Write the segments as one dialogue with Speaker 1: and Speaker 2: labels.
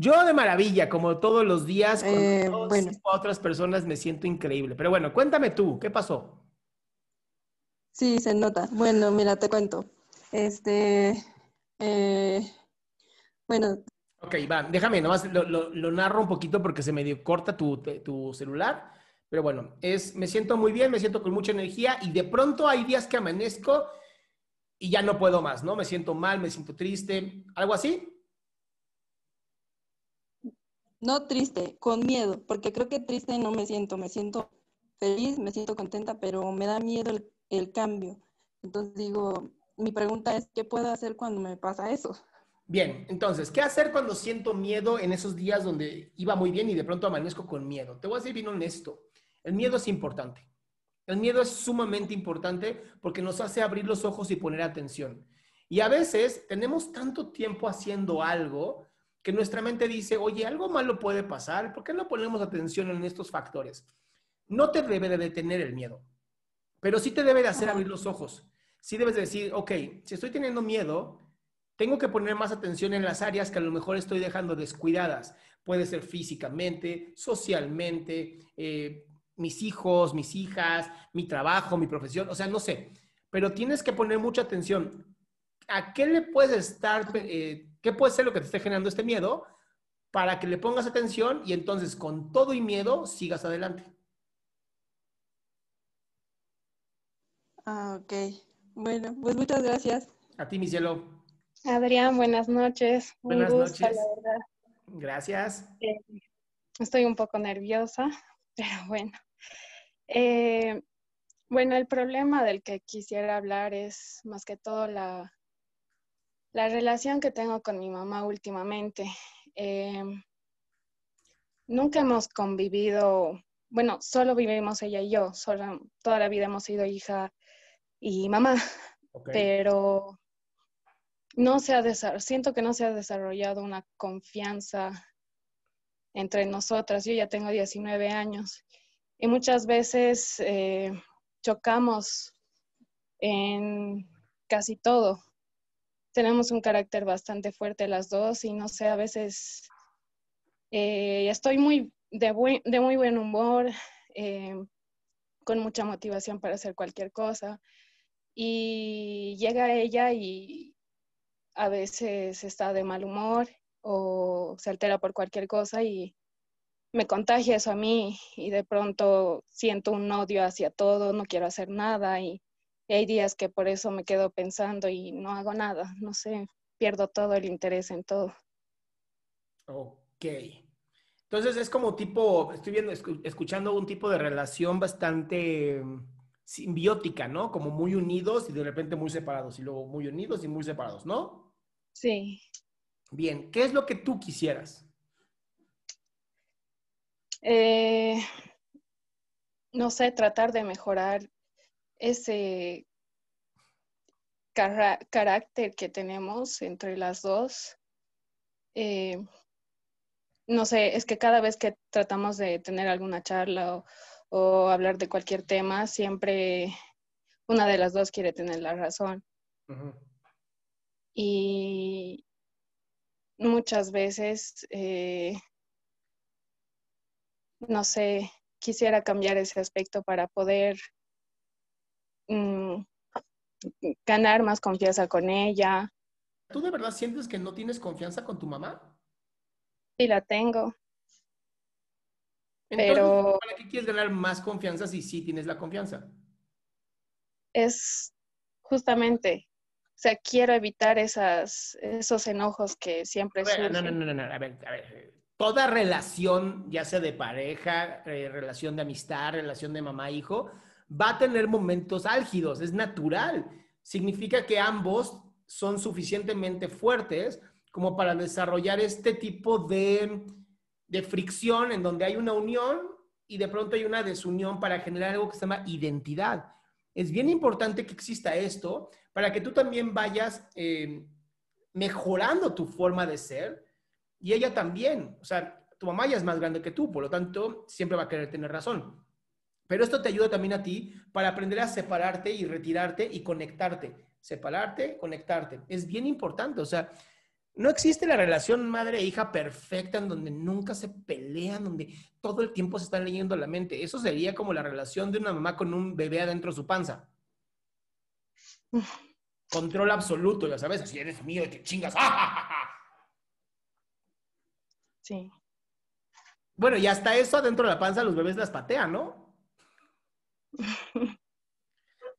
Speaker 1: Yo de maravilla, como todos los días, con
Speaker 2: Eh, bueno.
Speaker 1: otras personas me siento increíble. Pero bueno, cuéntame tú, ¿qué pasó?
Speaker 2: Sí, se nota. Bueno, mira, te cuento. Este, eh, bueno,
Speaker 1: Ok, va, déjame, nomás lo, lo- lo narro un poquito porque se medio corta tu, tu celular. Pero bueno, es, me siento muy bien, me siento con mucha energía y de pronto hay días que amanezco y ya no puedo más, ¿no? Me siento mal, me siento triste, algo así.
Speaker 2: No triste, con miedo, porque creo que triste no me siento, me siento feliz, me siento contenta, pero me da miedo el, cambio. Entonces digo, mi pregunta es, ¿qué puedo hacer cuando me pasa eso?
Speaker 1: Bien, entonces, ¿qué hacer cuando siento miedo en esos días donde iba muy bien y de pronto amanezco con miedo? Te voy a ser bien honesto. El miedo es importante. El miedo es sumamente importante porque nos hace abrir los ojos y poner atención. Y a veces tenemos tanto tiempo haciendo algo que nuestra mente dice, oye, algo malo puede pasar, ¿por qué no ponemos atención en estos factores? No te debe de detener el miedo, pero sí te debe de hacer abrir los ojos. Sí debes de decir, ok, si estoy teniendo miedo, tengo que poner más atención en las áreas que a lo mejor estoy dejando descuidadas. Puede ser físicamente, socialmente, eh, mis hijos, mis hijas, mi trabajo, mi profesión, o sea, no sé. Pero tienes que poner mucha atención. ¿A qué le puedes estar, eh, qué puede ser lo que te esté generando este miedo para que le pongas atención y entonces con todo y miedo sigas adelante?
Speaker 2: Ah, ok. Bueno, pues muchas gracias.
Speaker 1: A ti, mi cielo.
Speaker 3: Adrián, buenas noches. Un
Speaker 1: Buenas
Speaker 3: gusto,
Speaker 1: noches.
Speaker 3: la verdad.
Speaker 1: Gracias.
Speaker 3: Eh, estoy un poco nerviosa, pero bueno. Eh, bueno, el problema del que quisiera hablar es más que todo la, la relación que tengo con mi mamá últimamente. Eh, nunca hemos convivido, bueno, solo vivimos ella y yo, solo, toda la vida hemos sido hija y mamá, pero no se ha siento que no se ha desarrollado una confianza entre nosotras. Yo ya tengo 19 años y muchas veces eh, chocamos en casi todo. Tenemos un carácter bastante fuerte las dos y no sé, a veces eh, estoy muy de, muy buen humor, eh, con mucha motivación para hacer cualquier cosa. Y llega ella y a veces está de mal humor o se altera por cualquier cosa y me contagia eso a mí y de pronto siento un odio hacia todo, no quiero hacer nada y, y hay días que por eso me quedo pensando y no hago nada, no sé, pierdo todo el interés en todo.
Speaker 1: Ok. Entonces es como tipo, estoy viendo, escu- escuchando un tipo de relación bastante mm, simbiótica, ¿no? Como muy unidos y de repente muy separados, y luego muy unidos y muy separados, ¿no?
Speaker 3: Sí,
Speaker 1: Bien, ¿qué es lo que tú quisieras?
Speaker 3: Eh, no sé, tratar de mejorar ese carácter que tenemos entre las dos. Eh, no sé, es que cada vez que tratamos de tener alguna charla o, o hablar de cualquier tema, siempre una de las dos quiere tener la razón. Y muchas veces, eh, no sé, quisiera cambiar ese aspecto para poder mm, ganar más confianza con ella.
Speaker 1: ¿Tú de verdad sientes que no tienes confianza con tu mamá?
Speaker 3: Sí la tengo,
Speaker 1: Entonces,
Speaker 3: pero
Speaker 1: ¿para qué quieres ganar más confianza si sí tienes la confianza?
Speaker 3: es justamente, o sea, quiero evitar esas, esos enojos que siempre
Speaker 1: ver, no,
Speaker 3: surgen.
Speaker 1: no, no, no, no, a ver, a ver. Toda relación, ya sea de pareja, eh, relación de amistad, relación de mamá-hijo, va a tener momentos álgidos, es natural. Significa que ambos son suficientemente fuertes como para desarrollar este tipo de de fricción en donde hay una unión y de pronto hay una desunión para generar algo que se llama identidad. Es bien importante que exista esto para que tú también vayas eh, mejorando tu forma de ser y ella también. O sea, tu mamá ya es más grande que tú, por lo tanto, siempre va a querer tener razón. Pero esto te ayuda también a ti para aprender a separarte y retirarte y conectarte. Separarte, conectarte. Es bien importante. O sea, no existe la relación madre-hija perfecta en donde nunca se pelean, donde todo el tiempo se están leyendo la mente. Eso sería como la relación de una mamá con un bebé adentro de su panza. Control absoluto, ya sabes, así eres mío y te chingas.
Speaker 3: Sí.
Speaker 1: Bueno, y hasta eso adentro de la panza los bebés las patean, ¿no?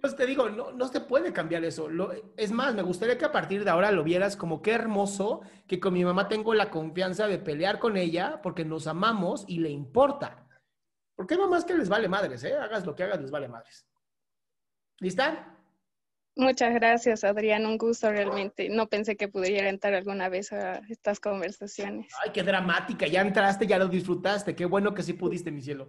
Speaker 1: Pues te digo, no, no se puede cambiar eso. es más, me gustaría que a partir de ahora lo vieras como qué hermoso que con mi mamá tengo la confianza de pelear con ella porque nos amamos y le importa. Porque hay mamás que les vale madres, ¿eh? Hagas lo que hagas, les vale madres. ¿Lista?
Speaker 3: Muchas gracias, Adrián. Un gusto realmente. No pensé que pudiera entrar alguna vez a estas conversaciones.
Speaker 1: Ay, qué dramática. Ya entraste, ya lo disfrutaste. Qué bueno que sí pudiste, mi cielo.